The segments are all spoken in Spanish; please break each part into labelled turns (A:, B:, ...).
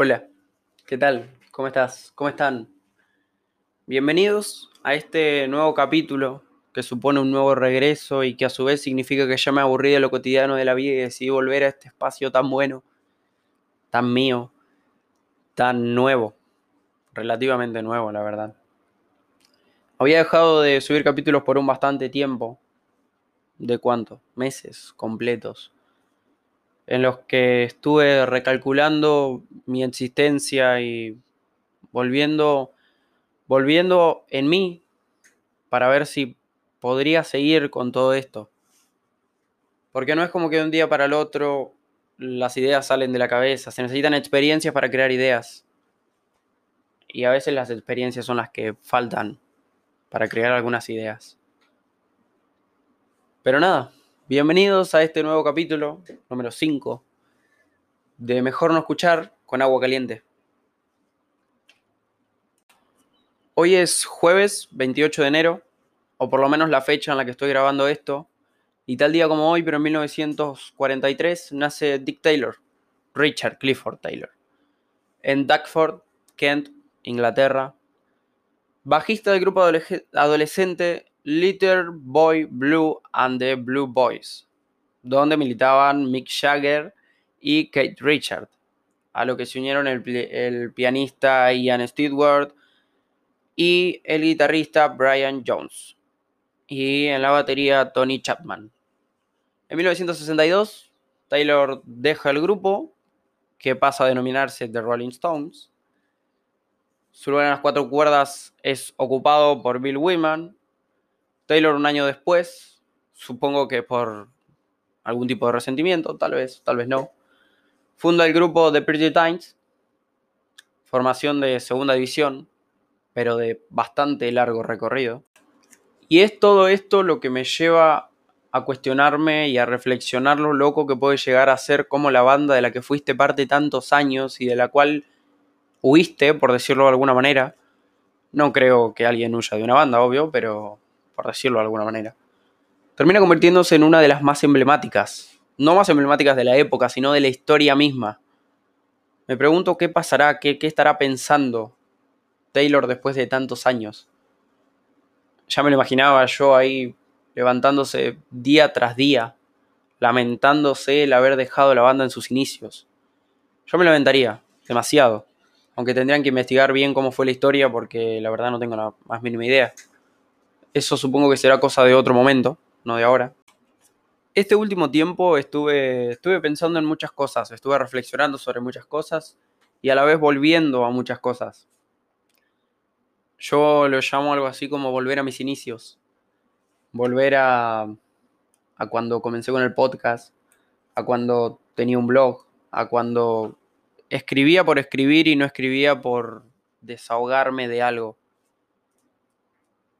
A: Hola, ¿qué tal? ¿Cómo estás? ¿Cómo están? Bienvenidos a este nuevo capítulo que supone un nuevo regreso y que a su vez significa que ya me aburrí de lo cotidiano de la vida y decidí volver a este espacio tan bueno, tan mío, tan nuevo, relativamente nuevo, la verdad. Había dejado de subir capítulos por un bastante tiempo. ¿De cuánto? Meses completos en los que estuve recalculando mi existencia y volviendo, volviendo en mí para ver si podría seguir con todo esto. Porque no es como que de un día para el otro las ideas salen de la cabeza, se necesitan experiencias para crear ideas. Y a veces las experiencias son las que faltan para crear algunas ideas. Pero nada, Bienvenidos a este nuevo capítulo, número 5, de Mejor no escuchar con agua caliente. Hoy es jueves 28 de enero, o por lo menos la fecha en la que estoy grabando esto, y tal día como hoy, pero en 1943, nace Dick Taylor, Richard Clifford Taylor, en Duckford, Kent, Inglaterra, bajista del grupo adolescente Little Boy Blue and the Blue Boys, donde militaban Mick Jagger y Kate Richard, a lo que se unieron el, pianista Ian Stewart y el guitarrista Brian Jones, y en la batería Tony Chapman. En 1962, Taylor deja el grupo, que pasa a denominarse The Rolling Stones. Su lugar en las cuatro cuerdas es ocupado por Bill Wyman, Taylor un año después, supongo que por algún tipo de resentimiento, tal vez, tal vez no, funda el grupo The Pretty Times, formación de segunda división, pero de bastante largo recorrido. Y es todo esto lo que me lleva a cuestionarme y a reflexionar lo loco que puede llegar a ser como la banda de la que fuiste parte tantos años y de la cual huiste, por decirlo de alguna manera. No creo que alguien huya de una banda, obvio, pero por decirlo de alguna manera, termina convirtiéndose en una de las más emblemáticas, no más emblemáticas de la época, sino de la historia misma. Me pregunto qué pasará, qué, qué estará pensando Taylor después de tantos años. Ya me lo imaginaba yo ahí levantándose día tras día, lamentándose el haber dejado la banda en sus inicios. Yo me lamentaría, demasiado, aunque tendrían que investigar bien cómo fue la historia porque la verdad no tengo la más mínima idea. Eso supongo que será cosa de otro momento, no de ahora. Este último tiempo estuve, estuve pensando en muchas cosas, estuve reflexionando sobre muchas cosas y a la vez volviendo a muchas cosas. Yo lo llamo algo así como volver a mis inicios, volver a, a cuando comencé con el podcast, a cuando tenía un blog, a cuando escribía por escribir y no escribía por desahogarme de algo.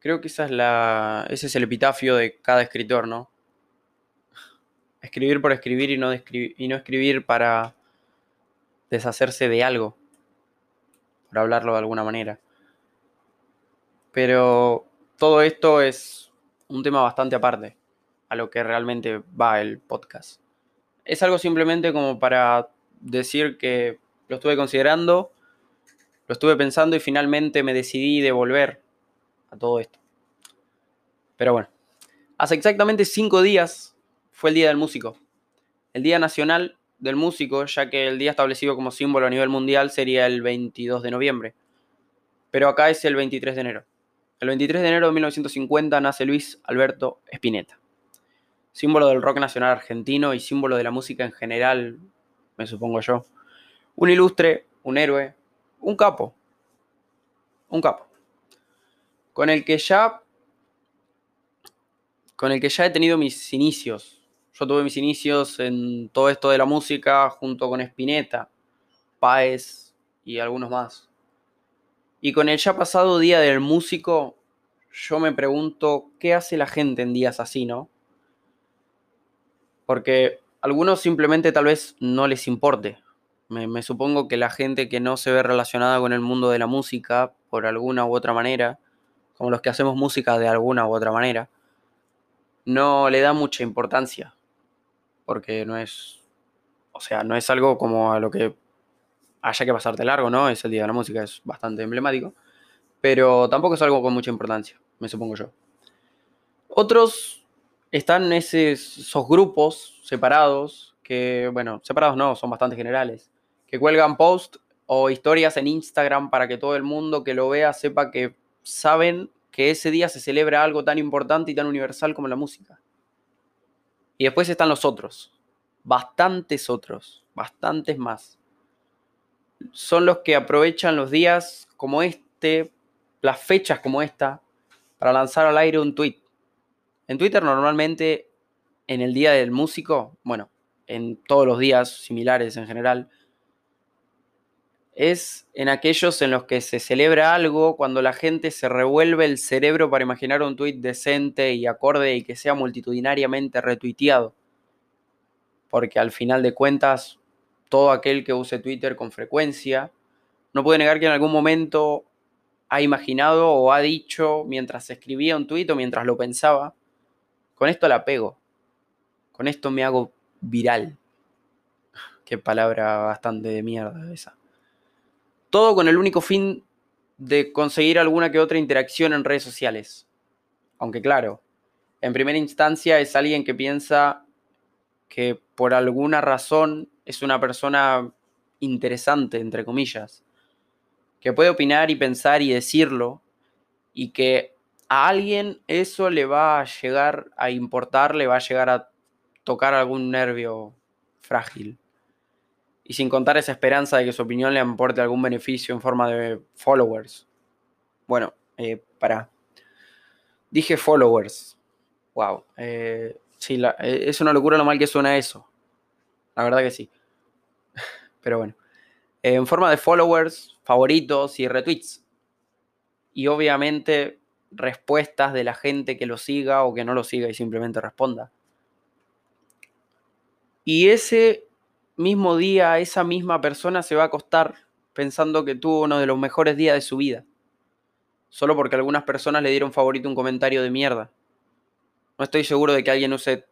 A: Creo que esa es la, ese es el epitafio de cada escritor, ¿no? Escribir por escribir y no, y no escribir para deshacerse de algo, por hablarlo de alguna manera. Pero todo esto es un tema bastante aparte a lo que realmente va el podcast. Es algo simplemente como para decir que lo estuve considerando, lo estuve pensando y finalmente me decidí de volver a todo esto. Pero bueno, hace exactamente cinco días fue el Día del Músico. El Día Nacional del Músico, ya que el día establecido como símbolo a nivel mundial sería el 22 de noviembre. Pero acá es el 23 de enero. El 23 de enero de 1950 nace Luis Alberto Spinetta. Símbolo del rock nacional argentino y símbolo de la música en general, me supongo yo. Un ilustre, un héroe, un capo. Un capo con el que ya con el que ya he tenido mis inicios. Yo tuve mis inicios en todo esto de la música junto con Spinetta, Paez y algunos más. Y con el ya pasado Día del Músico, yo me pregunto qué hace la gente en días así, ¿no? Porque algunos simplemente tal vez no les importe. Me, supongo que la gente que no se ve relacionada con el mundo de la música, por alguna u otra manera, como los que hacemos música de alguna u otra manera, no le da mucha importancia, porque no es, o sea, no es algo como a lo que haya que pasarte largo, ¿no? Es el Día de la Música, es bastante emblemático. Pero tampoco es algo con mucha importancia, me supongo yo. Otros están esos grupos separados, que, bueno, separados no, son bastante generales, que cuelgan posts o historias en Instagram para que todo el mundo que lo vea sepa que saben que ese día se celebra algo tan importante y tan universal como la música. Y después están los otros, bastantes otros, bastantes más. Son los que aprovechan los días como este, las fechas como esta, para lanzar al aire un tweet. En Twitter normalmente, en el día del músico, bueno, en todos los días similares en general, es en aquellos en los que se celebra algo cuando la gente se revuelve el cerebro para imaginar un tuit decente y acorde y que sea multitudinariamente retuiteado. Porque al final de cuentas, todo aquel que use Twitter con frecuencia no puede negar que en algún momento ha imaginado o ha dicho mientras escribía un tuit o mientras lo pensaba, con esto la pego, con esto me hago viral. Qué palabra bastante de mierda esa. Todo con el único fin de conseguir alguna que otra interacción en redes sociales. Aunque claro, en primera instancia es alguien que piensa que por alguna razón es una persona interesante, entre comillas, que puede opinar y pensar y decirlo, y que a alguien eso le va a llegar a importar, le va a llegar a tocar algún nervio frágil y sin contar esa esperanza de que su opinión le aporte algún beneficio en forma de followers. Bueno, eh, para. Dije followers. Wow. Eh, sí, eh, es una locura lo mal que suena eso. La verdad que sí. Pero bueno. en forma de followers, favoritos y retweets. Y obviamente respuestas de la gente que lo siga o que no lo siga y simplemente responda. Y ese mismo día esa misma persona se va a acostar pensando que tuvo uno de los mejores días de su vida. Solo porque algunas personas le dieron favorito un comentario de mierda. No estoy seguro de que alguien use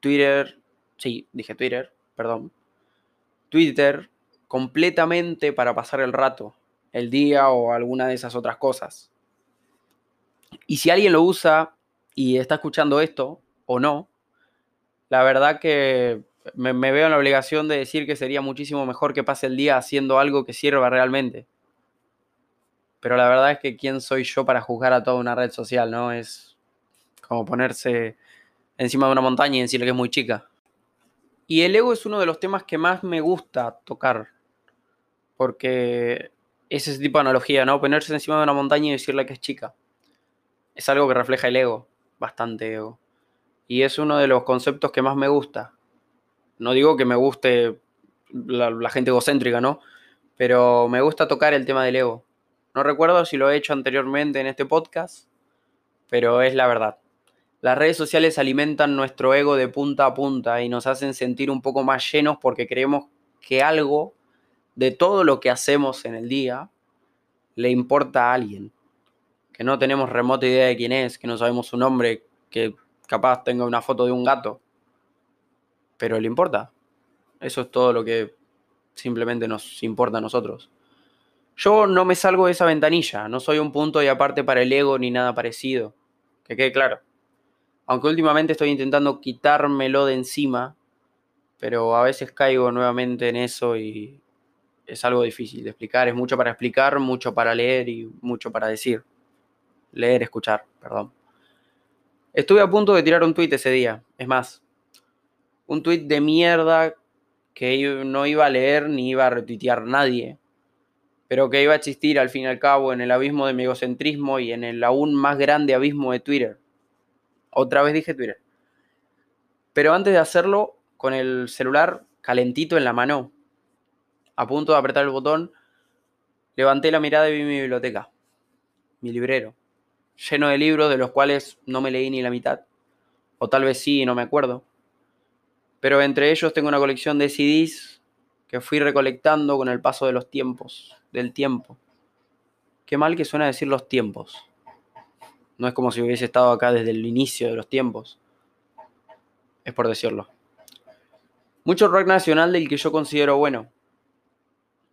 A: Twitter, sí, dije Twitter, perdón. Twitter completamente para pasar el rato, el día o alguna de esas otras cosas. Y si alguien lo usa y está escuchando esto o no, la verdad que me, veo en la obligación de decir que sería muchísimo mejor que pase el día haciendo algo que sirva realmente. Pero la verdad es que quién soy yo para juzgar a toda una red social, ¿no? Es como ponerse encima de una montaña y decirle que es muy chica. Y el ego es uno de los temas que más me gusta tocar. Porque es ese tipo de analogía, ¿no? Ponerse encima de una montaña y decirle que es chica. Es algo que refleja el ego, bastante ego. Y es uno de los conceptos que más me gusta. No digo que me guste la, gente egocéntrica, ¿no? Pero me gusta tocar el tema del ego. No recuerdo si lo he hecho anteriormente en este podcast, pero es la verdad. Las redes sociales alimentan nuestro ego de punta a punta y nos hacen sentir un poco más llenos porque creemos que algo de todo lo que hacemos en el día le importa a alguien. Que no tenemos remota idea de quién es, que no sabemos su nombre, que capaz tenga una foto de un gato pero le importa. Eso es todo lo que simplemente nos importa a nosotros. Yo no me salgo de esa ventanilla, no soy un punto y aparte para el ego ni nada parecido. Que quede claro. Aunque últimamente estoy intentando quitármelo de encima, pero a veces caigo nuevamente en eso y es algo difícil de explicar. Es mucho para explicar, mucho para leer y mucho para decir. Leer, escuchar, perdón. Estuve a punto de tirar un tuit ese día. Es más, un tuit de mierda que no iba a leer ni iba a retuitear nadie, pero que iba a existir al fin y al cabo en el abismo de mi egocentrismo y en el aún más grande abismo de Twitter. Otra vez dije Twitter. Pero antes de hacerlo, con el celular calentito en la mano, a punto de apretar el botón, levanté la mirada y vi mi biblioteca, mi librero, lleno de libros de los cuales no me leí ni la mitad, o tal vez sí, no me acuerdo pero entre ellos tengo una colección de CDs que fui recolectando con el paso de los tiempos, del tiempo. Qué mal que suena decir los tiempos. No es como si hubiese estado acá desde el inicio de los tiempos. Es por decirlo. Mucho rock nacional del que yo considero bueno.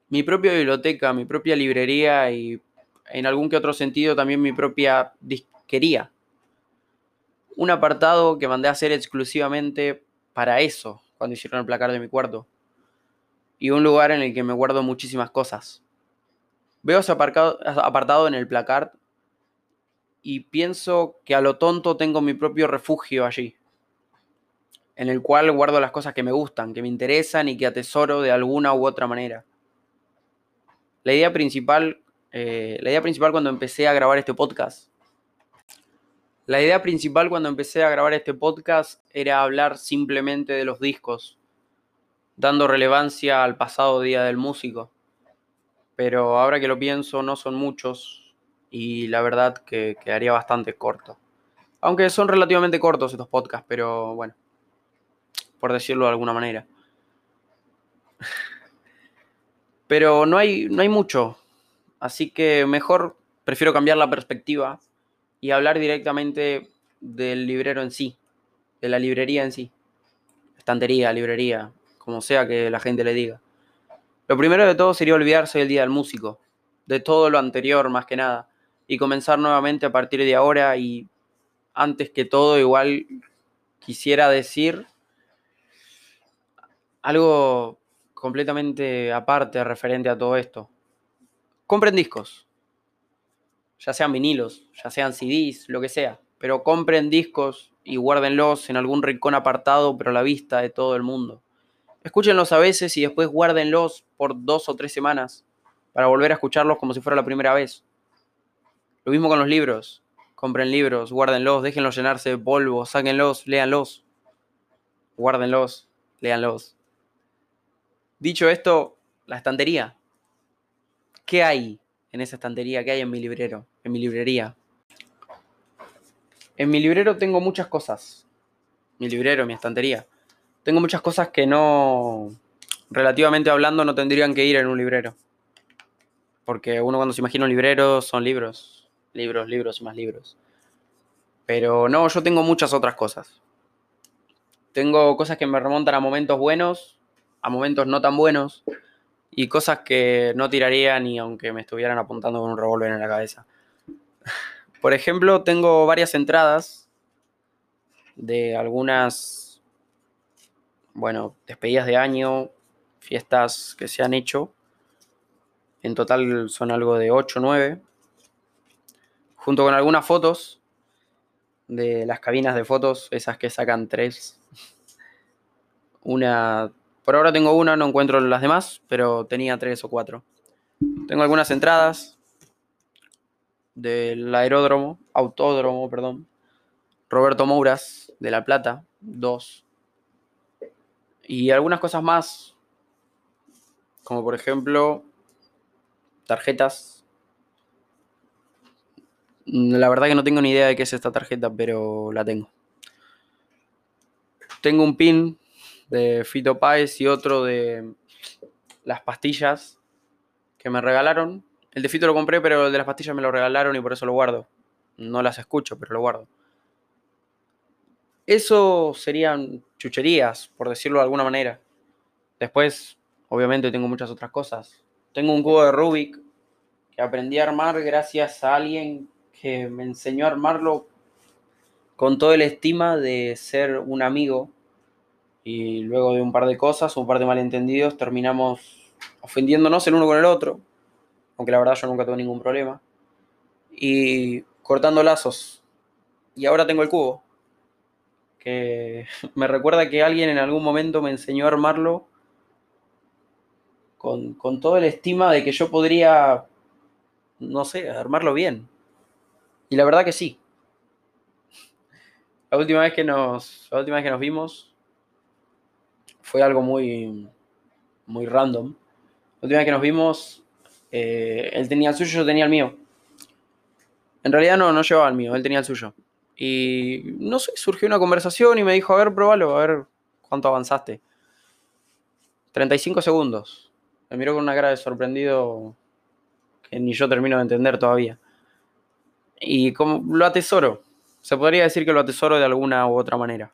A: mi propia biblioteca, mi propia librería y en algún que otro sentido también mi propia disquería. Un apartado que mandé a hacer exclusivamente para eso, cuando hicieron el placar de mi cuarto. Y un lugar en el que me guardo muchísimas cosas. Veo ese apartado en el placar y pienso que a lo tonto tengo mi propio refugio allí, en el cual guardo las cosas que me gustan, que me interesan y que atesoro de alguna u otra manera. La idea principal, eh, la idea principal cuando empecé a grabar este podcast, la idea principal cuando empecé a grabar este podcast era hablar simplemente de los discos, dando relevancia al pasado día del músico. Pero ahora que lo pienso, no son muchos y la verdad que quedaría bastante corto. Aunque son relativamente cortos estos podcasts, pero bueno, por decirlo de alguna manera. Pero no hay, no hay mucho. Así que mejor prefiero cambiar la perspectiva y hablar directamente del librero en sí, de la librería en sí. Estantería, librería, como sea que la gente le diga. Lo primero de todo sería olvidarse del Día del Músico, de todo lo anterior más que nada, y comenzar nuevamente a partir de ahora y antes que todo igual quisiera decir algo completamente aparte referente a todo esto. Compren discos, ya sean vinilos, ya sean CDs, lo que sea, pero compren discos y guárdenlos en algún rincón apartado, pero a la vista de todo el mundo. Escúchenlos a veces y después guárdenlos por dos o tres semanas para volver a escucharlos como si fuera la primera vez. Lo mismo con los libros. Compren libros, guárdenlos, déjenlos llenarse de polvo, sáquenlos, léanlos. Guárdenlos, léanlos. Dicho esto, la estantería. ¿Qué hay en esa estantería? ¿Qué hay en mi librero? En mi librería. En mi librero tengo muchas cosas. Mi librero, mi estantería. Tengo muchas cosas que no, relativamente hablando, no tendrían que ir en un librero. Porque uno cuando se imagina un librero son libros, libros, libros más libros. Pero no, yo tengo muchas otras cosas. Tengo cosas que me remontan a momentos buenos a momentos no tan buenos y cosas que no tiraría ni aunque me estuvieran apuntando con un revólver en la cabeza. Por ejemplo, tengo varias entradas de algunas, bueno, despedidas de año, fiestas que se han hecho. En total son algo de 8 o 9. Junto con algunas fotos de las cabinas de fotos, esas que sacan tres. Una por ahora tengo una, no encuentro las demás, pero tenía tres o cuatro. Tengo algunas entradas del aeródromo, autódromo, perdón. Roberto Mouras, de La Plata, dos. Y algunas cosas más, como por ejemplo tarjetas. La verdad que no tengo ni idea de qué es esta tarjeta, pero la tengo. Tengo un pin de Fito Páez y otro de las pastillas que me regalaron. El de Fito lo compré, pero el de las pastillas me lo regalaron y por eso lo guardo. No las escucho, pero lo guardo. Eso serían chucherías, por decirlo de alguna manera. Después, obviamente, tengo muchas otras cosas. Tengo un cubo de Rubik que aprendí a armar gracias a alguien que me enseñó a armarlo con todo el estima de ser un amigo y luego de un par de cosas, un par de malentendidos, terminamos ofendiéndonos el uno con el otro, aunque la verdad yo nunca tuve ningún problema, y cortando lazos. Y ahora tengo el cubo, que me recuerda que alguien en algún momento me enseñó a armarlo con, con todo el estima de que yo podría, no sé, armarlo bien. Y la verdad que sí. La última vez que nos, la última vez que nos vimos, fue algo muy, muy random. La última vez que nos vimos, eh, él tenía el suyo, yo tenía el mío. En realidad no, no llevaba el mío, él tenía el suyo. Y no sé, surgió una conversación y me dijo, a ver, probalo, a ver cuánto avanzaste. 35 segundos. Me miró con una cara de sorprendido que ni yo termino de entender todavía. Y como lo atesoro. Se podría decir que lo atesoro de alguna u otra manera.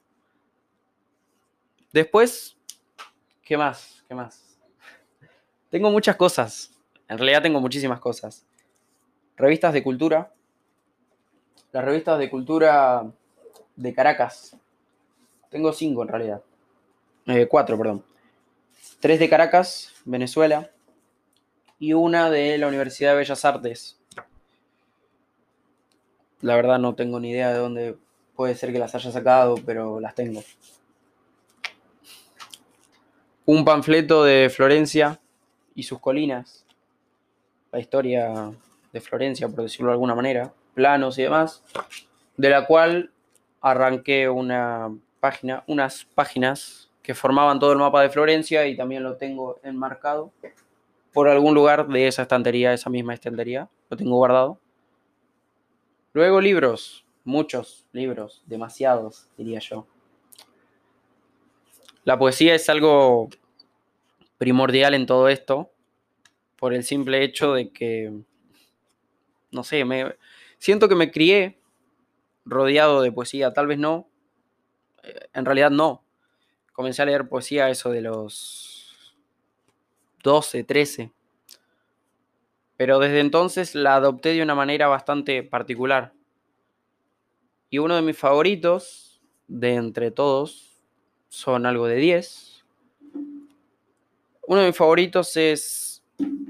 A: Después ¿Qué más? ¿Qué más? Tengo muchas cosas. En realidad tengo muchísimas cosas. Revistas de cultura. Las revistas de cultura de Caracas. Tengo cinco en realidad. Eh, cuatro, perdón. Tres de Caracas, Venezuela. Y una de la Universidad de Bellas Artes. La verdad no tengo ni idea de dónde puede ser que las haya sacado, pero las tengo. Un panfleto de Florencia y sus colinas. La historia de Florencia, por decirlo de alguna manera. Planos y demás. De la cual arranqué una página, unas páginas que formaban todo el mapa de Florencia y también lo tengo enmarcado por algún lugar de esa estantería, esa misma estantería. Lo tengo guardado. Luego libros, muchos libros, demasiados, diría yo. La poesía es algo primordial en todo esto, por el simple hecho de que, no sé, siento que me crié rodeado de poesía, tal vez no, eh, en realidad no. Comencé a leer poesía eso de los 12, 13. Pero desde entonces la adopté de una manera bastante particular. Y uno de mis favoritos, de entre todos, son algo de 10. Uno de mis favoritos es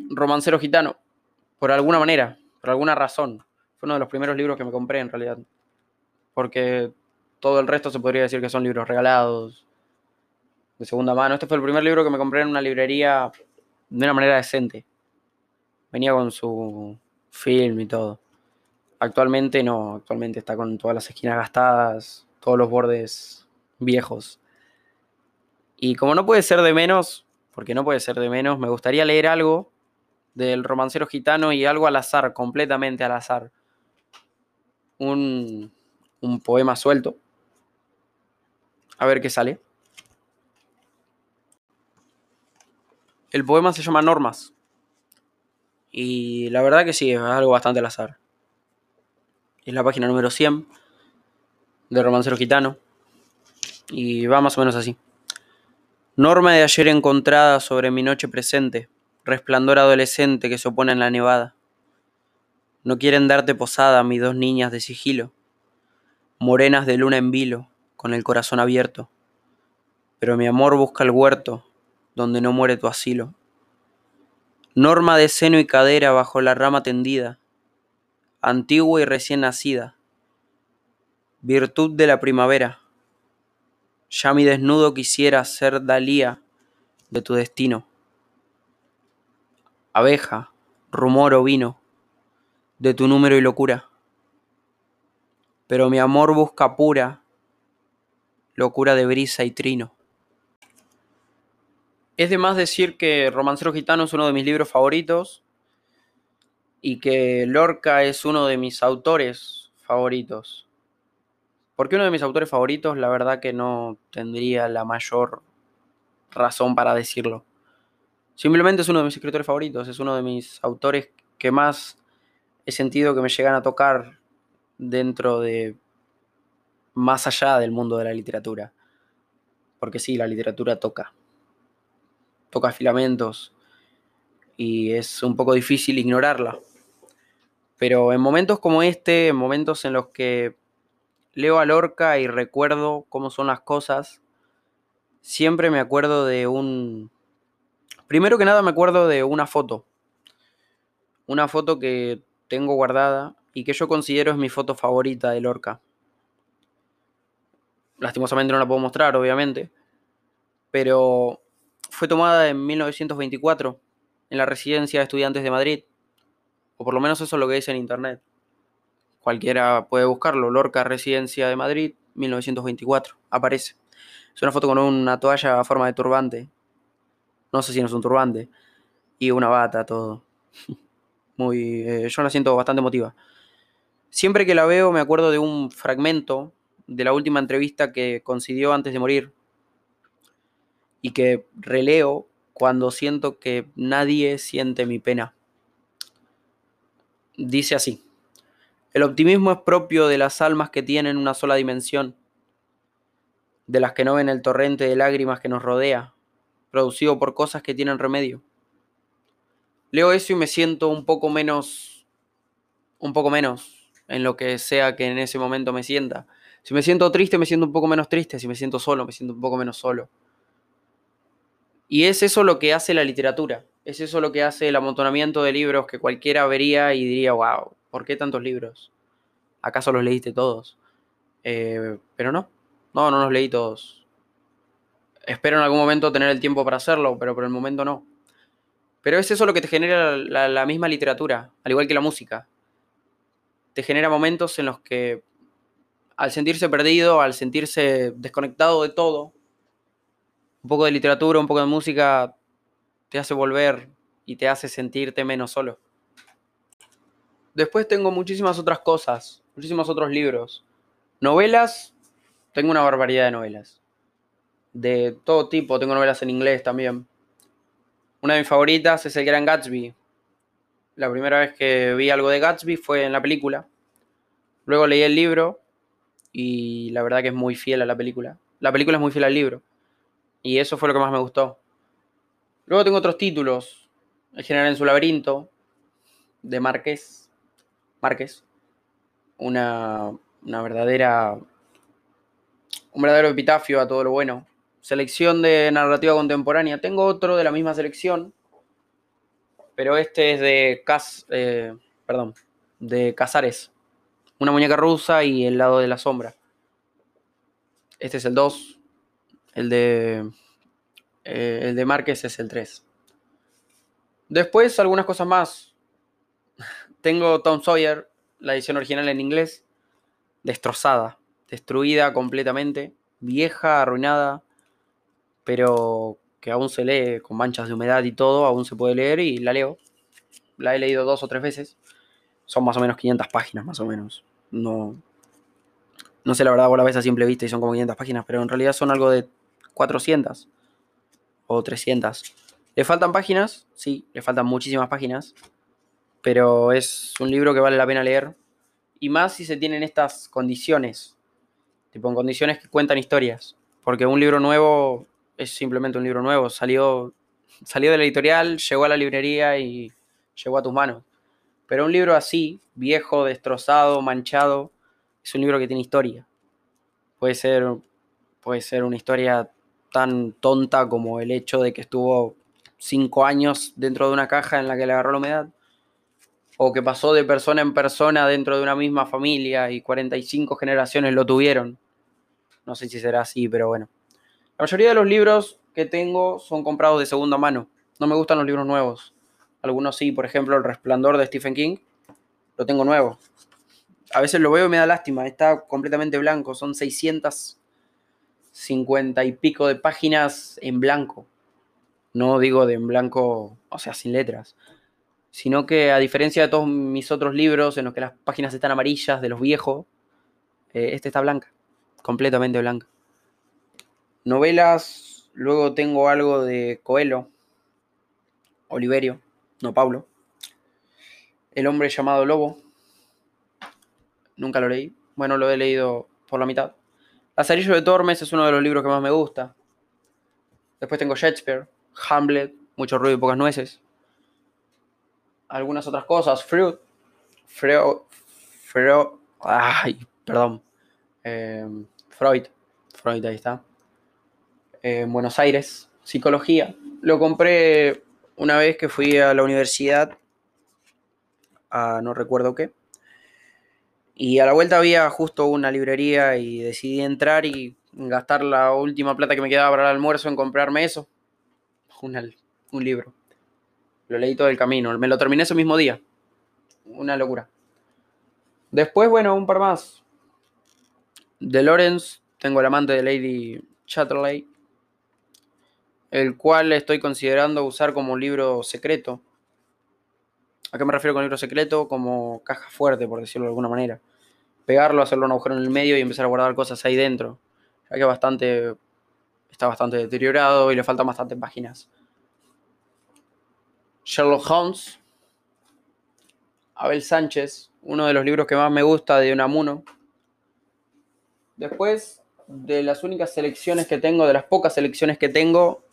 A: Romancero Gitano, por alguna manera, por alguna razón. Fue uno de los primeros libros que me compré en realidad. Porque todo el resto se podría decir que son libros regalados, de segunda mano. Este fue el primer libro que me compré en una librería de una manera decente. Venía con su film y todo. Actualmente no, actualmente está con todas las esquinas gastadas, todos los bordes viejos. Y como no puede ser de menos, porque no puede ser de menos, me gustaría leer algo del romancero gitano y algo al azar, completamente al azar. Un, un poema suelto. A ver qué sale. El poema se llama Normas. Y la verdad que sí, es algo bastante al azar. Es la página número 100 de Romancero Gitano. Y va más o menos así. Norma de ayer encontrada sobre mi noche presente, resplandor adolescente que se opone en la nevada. No quieren darte posada mis dos niñas de sigilo, morenas de luna en vilo, con el corazón abierto. Pero mi amor busca el huerto, donde no muere tu asilo. Norma de seno y cadera bajo la rama tendida, antigua y recién nacida, virtud de la primavera. Ya mi desnudo quisiera ser Dalía de tu destino. Abeja, rumor o vino, de tu número y locura. Pero mi amor busca pura locura de brisa y trino. Es de más decir que Romancero Gitano es uno de mis libros favoritos y que Lorca es uno de mis autores favoritos. ¿Por qué uno de mis autores favoritos? La verdad que no tendría la mayor razón para decirlo. Simplemente es uno de mis escritores favoritos, es uno de mis autores que más he sentido que me llegan a tocar dentro de más allá del mundo de la literatura. Porque sí, la literatura toca. Toca filamentos y es un poco difícil ignorarla. Pero en momentos como este, en momentos en los que leo a Lorca y recuerdo cómo son las cosas, siempre me acuerdo de un... Primero que nada me acuerdo de una foto. Una foto que tengo guardada y que yo considero es mi foto favorita de Lorca. Lastimosamente no la puedo mostrar, obviamente. Pero fue tomada en 1924 en la residencia de estudiantes de Madrid o por lo menos eso es lo que dice en internet. Cualquiera puede buscarlo. Lorca, Residencia de Madrid, 1924. Aparece. Es una foto con una toalla a forma de turbante. No sé si no es un turbante. Y una bata, todo. Muy. Eh, yo la siento bastante emotiva. Siempre que la veo me acuerdo de un fragmento de la última entrevista que concedió antes de morir. Y que releo cuando siento que nadie siente mi pena dice así, el optimismo es propio de las almas que tienen una sola dimensión, de las que no ven el torrente de lágrimas que nos rodea, producido por cosas que tienen remedio. leo eso y me siento un poco menos, un poco menos en lo que sea que en ese momento me sienta. Si me siento triste, me siento un poco menos triste. Si me siento solo, me siento un poco menos solo. Y es eso lo que hace la literatura. Es eso lo que hace el amontonamiento de libros que cualquiera vería y diría, wow, ¿por qué tantos libros? ¿Acaso los leíste todos? Eh, pero no, no, no los leí todos. Espero en algún momento tener el tiempo para hacerlo, pero por el momento no. Pero es eso lo que te genera la, misma literatura, al igual que la música. Te genera momentos en los que, al sentirse perdido, al sentirse desconectado de todo, un poco de literatura, un poco de música, te hace volver y te hace sentirte menos solo. Después tengo muchísimas otras cosas, muchísimos otros libros. Novelas, tengo una barbaridad de novelas. De todo tipo, tengo novelas en inglés también. Una de mis favoritas es El Gran Gatsby. La primera vez que vi algo de Gatsby fue en la película. Luego leí el libro y la verdad que es muy fiel a la película. La película es muy fiel al libro. Y eso fue lo que más me gustó. Luego tengo otros títulos. El general en su laberinto, de Márquez. Márquez. Una, una verdadera. Un verdadero epitafio a todo lo bueno selección de narrativa contemporánea. Tengo otro de la misma selección, pero este es de Cas, eh, perdón, de Casares. Una muñeca rusa y el lado de la sombra. Este es el 2. El de. Eh, el de Márquez es el 3. Después, algunas cosas más. Tengo Tom Sawyer, la edición original en inglés, destrozada, destruida completamente, vieja, arruinada, pero que aún se lee con manchas de humedad y todo, aún se puede leer y la leo. La he leído dos o tres veces. Son más o menos 500 páginas, más o menos. No, no sé la verdad, vos la ves a simple vista y son como 500 páginas, pero en realidad son algo de 400 o 300. ¿Le faltan páginas? Sí, le faltan muchísimas páginas, pero es un libro que vale la pena leer. Y más si se tienen estas condiciones, tipo en condiciones que cuentan historias. Porque un libro nuevo es simplemente un libro nuevo. Salió, salió de la editorial, llegó a la librería y llegó a tus manos. Pero un libro así, viejo, destrozado, manchado, es un libro que tiene historia. Puede ser, puede ser una historia tan tonta como el hecho de que estuvo cinco años dentro de una caja en la que le agarró la humedad. O que pasó de persona en persona dentro de una misma familia y 45 generaciones lo tuvieron. No sé si será así, pero bueno. La mayoría de los libros que tengo son comprados de segunda mano. No me gustan los libros nuevos. Algunos sí, por ejemplo, El Resplandor de Stephen King. Lo tengo nuevo. A veces lo veo y me da lástima. Está completamente blanco. Son 650 y pico de páginas en blanco. No digo de en blanco, o sea, sin letras. Sino que a diferencia de todos mis otros libros en los que las páginas están amarillas de los viejos, eh, este está blanca. Completamente blanca. Novelas, luego tengo algo de Coelho, Oliverio, no Pablo. El hombre llamado Lobo. Nunca lo leí. Bueno, lo he leído por la mitad. Lazarillo de Tormes es uno de los libros que más me gusta. Después tengo Shakespeare, Hamlet, mucho ruido y pocas nueces. Algunas otras cosas, Fruit, Freud, Freud, ay, perdón, eh, Freud, Freud, ahí está en Buenos Aires, psicología. Lo compré una vez que fui a la universidad, a no recuerdo qué. Y a la vuelta había justo una librería y decidí entrar y gastar la última plata que me quedaba para el almuerzo en comprarme eso. Un libro. Lo leí todo el camino. Me lo terminé ese mismo día. Una locura. Después, bueno, un par más. De Lawrence, tengo el amante de Lady Chatterley el cual estoy considerando usar como libro secreto. ¿A qué me refiero con libro secreto? Como caja fuerte, por decirlo de alguna manera. Pegarlo, hacerlo un agujero en el medio y empezar a guardar cosas ahí dentro. Ya que bastante, está bastante deteriorado y le faltan bastantes páginas. Sherlock Holmes. Abel Sánchez, uno de los libros que más me gusta de Unamuno. Después, de las únicas selecciones que tengo, de las pocas selecciones que tengo,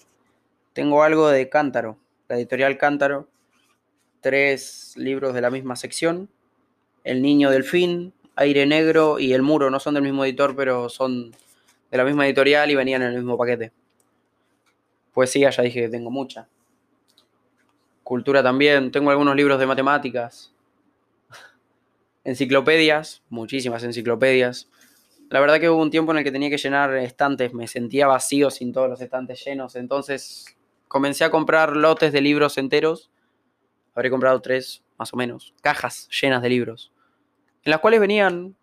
A: tengo algo de Cántaro, la editorial Cántaro, tres libros de la misma sección. El Niño Delfín, Aire Negro y El Muro. No son del mismo editor, pero son de la misma editorial y venían en el mismo paquete. Poesía, ya dije que tengo mucha. Cultura también. Tengo algunos libros de matemáticas. Enciclopedias, muchísimas enciclopedias. La verdad que hubo un tiempo en el que tenía que llenar estantes, me sentía vacío sin todos los estantes llenos, entonces comencé a comprar lotes de libros enteros. Habré comprado tres, más o menos, cajas llenas de libros, en las cuales venían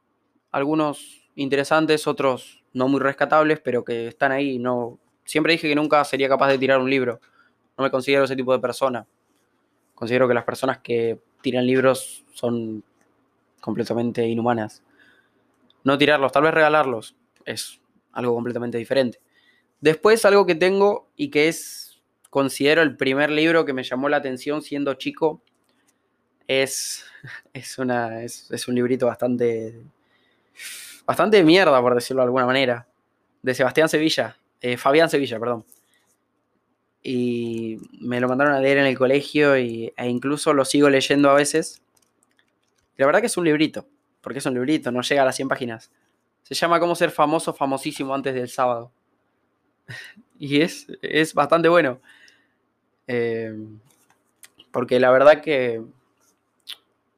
A: algunos interesantes, otros no muy rescatables, pero que están ahí. No, siempre dije que nunca sería capaz de tirar un libro. No me considero ese tipo de persona. Considero que las personas que tiran libros son completamente inhumanas. No tirarlos, tal vez regalarlos, es algo completamente diferente. Después algo que tengo y que es, considero el primer libro que me llamó la atención siendo chico, es, es, una, es, un librito bastante, bastante de mierda, por decirlo de alguna manera, de Sebastián Sevilla, eh, Fabián Sevilla, perdón. Y me lo mandaron a leer en el colegio y, e incluso lo sigo leyendo a veces. La verdad que es un librito, porque es un librito, no llega a las 100 páginas. Se llama Cómo ser famoso, famosísimo antes del sábado. y es, es bastante bueno. Eh, porque la verdad que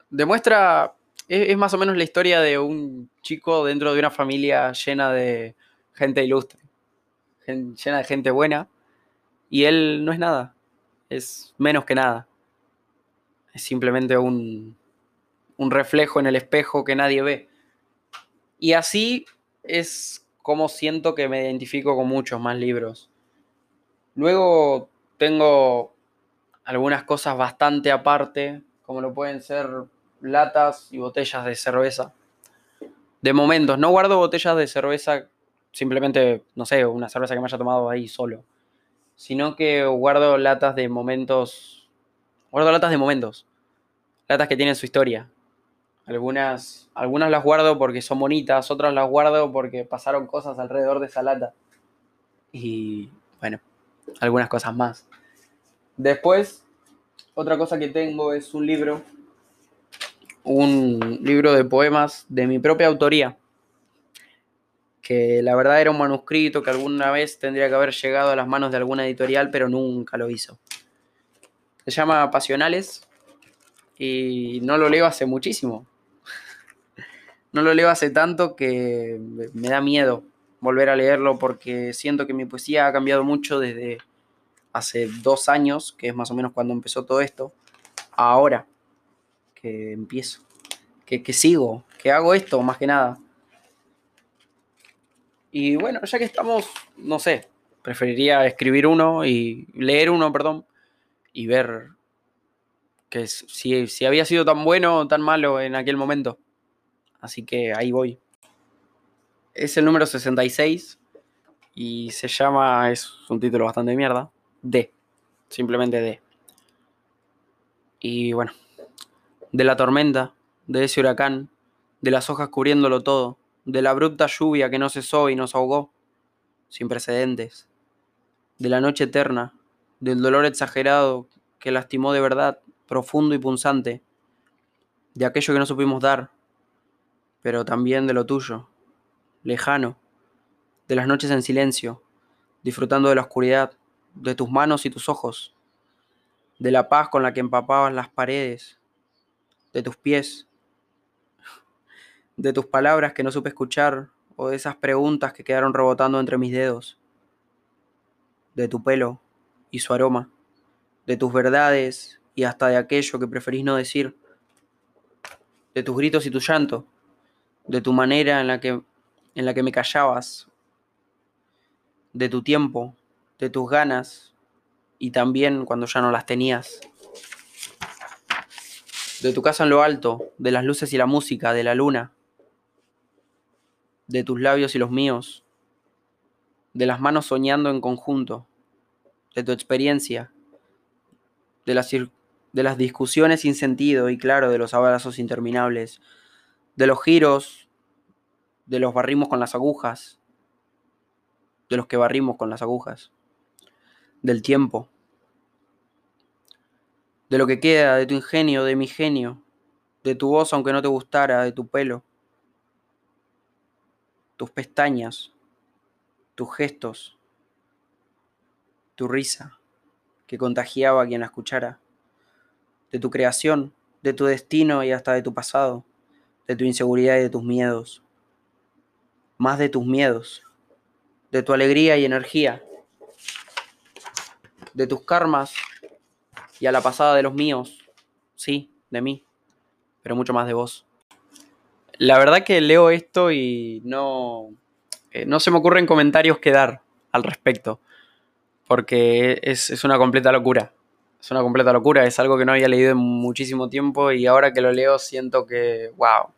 A: demuestra, es, más o menos la historia de un chico dentro de una familia llena de gente ilustre, llena de gente buena. Y él no es nada, es menos que nada. Es simplemente un, un reflejo en el espejo que nadie ve. Y así es como siento que me identifico con muchos más libros. Luego tengo algunas cosas bastante aparte, como lo pueden ser latas y botellas de cerveza. De momentos, no guardo botellas de cerveza, simplemente, no sé, una cerveza que me haya tomado ahí solo, sino que guardo latas de momentos, guardo latas de momentos, latas que tienen su historia, algunas, algunas las guardo porque son bonitas, otras las guardo porque pasaron cosas alrededor de esa lata. Y bueno, algunas cosas más. Después, otra cosa que tengo es un libro, un libro de poemas de mi propia autoría, que la verdad era un manuscrito que alguna vez tendría que haber llegado a las manos de alguna editorial, pero nunca lo hizo. Se llama Pasionales y no lo leo hace muchísimo. No lo leo hace tanto que me da miedo volver a leerlo porque siento que mi poesía ha cambiado mucho desde hace dos años, que es más o menos cuando empezó todo esto, a ahora que empiezo, que, que sigo, que hago esto más que nada. Y bueno, ya que estamos, no sé, preferiría escribir uno y leer uno, perdón, y ver que si, si había sido tan bueno o tan malo en aquel momento. Así que ahí voy. Es el número 66 y se llama, es un título bastante de mierda, D. Simplemente D. Y bueno, de la tormenta, de ese huracán, de las hojas cubriéndolo todo, de la abrupta lluvia que no cesó y nos ahogó, sin precedentes, de la noche eterna, del dolor exagerado que lastimó de verdad, profundo y punzante, de aquello que no supimos dar, pero también de lo tuyo, lejano, de las noches en silencio, disfrutando de la oscuridad, de tus manos y tus ojos, de la paz con la que empapabas las paredes, de tus pies, de tus palabras que no supe escuchar o de esas preguntas que quedaron rebotando entre mis dedos, de tu pelo y su aroma, de tus verdades y hasta de aquello que preferís no decir, de tus gritos y tu llanto, de tu manera en la que, en la que me callabas, de tu tiempo, de tus ganas y también cuando ya no las tenías. De tu casa en lo alto, de las luces y la música, de la luna, de tus labios y los míos, de las manos soñando en conjunto, de tu experiencia, de las, de las discusiones sin sentido y claro, de los abrazos interminables, de los giros, de los barrimos con las agujas, de los que barrimos con las agujas, del tiempo, de lo que queda, de tu ingenio, de mi genio, de tu voz aunque no te gustara, de tu pelo, tus pestañas, tus gestos, tu risa que contagiaba a quien la escuchara, de tu creación, de tu destino y hasta de tu pasado, de tu inseguridad y de tus miedos, más de tus miedos, de tu alegría y energía, de tus karmas y a la pasada de los míos, sí, de mí, pero mucho más de vos. La verdad que leo esto y no, eh, no se me ocurren comentarios que dar al respecto, porque es, es una completa locura. Es una completa locura, es algo que no había leído en muchísimo tiempo y ahora que lo leo siento que, wow,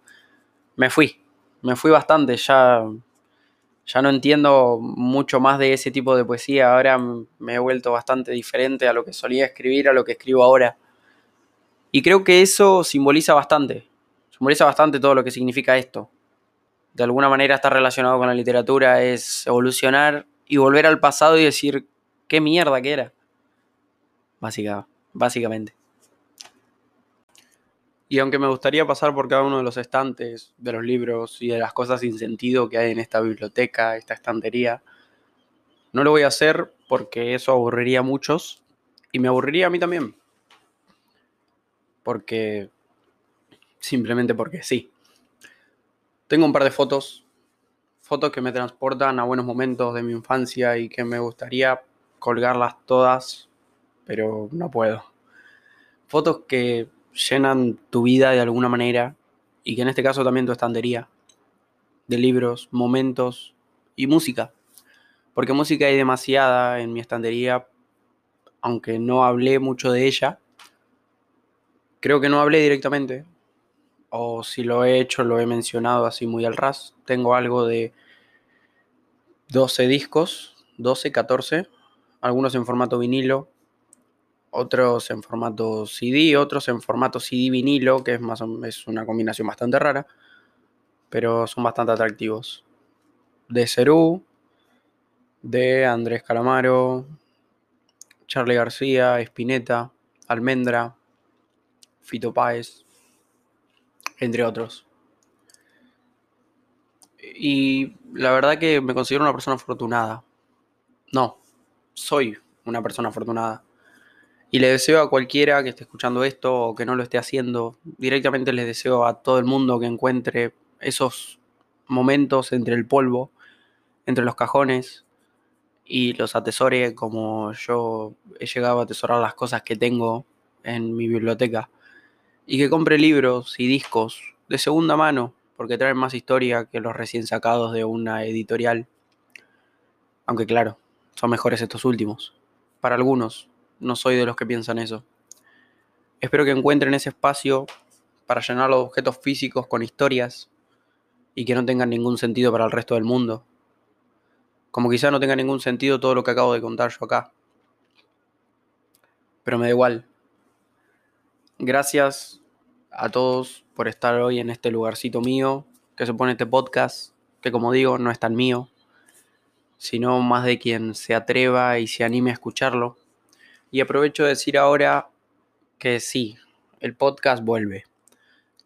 A: me fui, me fui bastante, ya ya no entiendo mucho más de ese tipo de poesía. Ahora me he vuelto bastante diferente a lo que solía escribir, a lo que escribo ahora. Y creo que eso simboliza bastante. Simboliza bastante todo lo que significa esto. De alguna manera está relacionado con la literatura, es evolucionar y volver al pasado y decir qué mierda que era. Básica, básicamente. Y aunque me gustaría pasar por cada uno de los estantes de los libros y de las cosas sin sentido que hay en esta biblioteca, esta estantería, no lo voy a hacer porque eso aburriría a muchos y me aburriría a mí también. Porque... Simplemente porque sí. Tengo un par de fotos, fotos que me transportan a buenos momentos de mi infancia y que me gustaría colgarlas todas, pero no puedo. Fotos que llenan tu vida de alguna manera y que en este caso también tu estantería de libros, momentos y música. Porque música hay demasiada en mi estantería, aunque no hablé mucho de ella. Creo que no hablé directamente, o si lo he hecho lo he mencionado así muy al ras. Tengo algo de 12 discos, 12, 14, algunos en formato vinilo, otros en formato CD, otros en formato CD vinilo, que es, más, es una combinación bastante rara, pero son bastante atractivos. De Cerú, de Andrés Calamaro, Charlie García, Espineta, Almendra, Fito Páez, entre otros. Y la verdad que me considero una persona afortunada. No, soy una persona afortunada y le deseo a cualquiera que esté escuchando esto o que no lo esté haciendo, directamente les deseo a todo el mundo que encuentre esos momentos entre el polvo, entre los cajones y los atesore como yo he llegado a atesorar las cosas que tengo en mi biblioteca. Y que compre libros y discos de segunda mano, porque traen más historia que los recién sacados de una editorial. Aunque claro, son mejores estos últimos. Para algunos, no soy de los que piensan eso. Espero que encuentren ese espacio para llenar los objetos físicos con historias y que no tengan ningún sentido para el resto del mundo. Como quizá no tenga ningún sentido todo lo que acabo de contar yo acá. Pero me da igual. Gracias a todos por estar hoy en este lugarcito mío que se pone este podcast, que como digo no es tan mío, sino más de quien se atreva y se anime a escucharlo. Y aprovecho de decir ahora que sí, el podcast vuelve.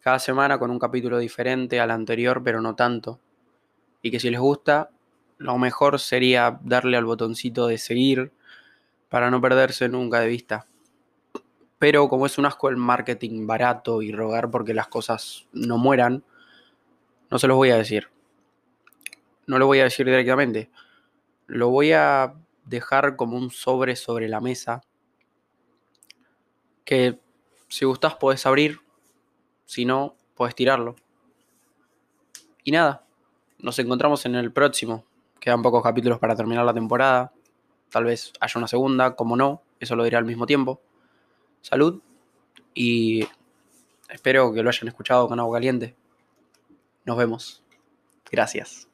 A: Cada semana con un capítulo diferente al anterior, pero no tanto. Y que si les gusta, lo mejor sería darle al botoncito de seguir para no perderse nunca de vista. Pero como es un asco el marketing barato y rogar porque las cosas no mueran, no se los voy a decir. No lo voy a decir directamente. Lo voy a dejar como un sobre sobre la mesa que si gustas puedes abrir, si no, puedes tirarlo. Y nada, nos encontramos en el próximo. Quedan pocos capítulos para terminar la temporada. Tal vez haya una segunda, como no, eso lo diré al mismo tiempo. Salud y espero que lo hayan escuchado con agua caliente. Nos vemos. Gracias.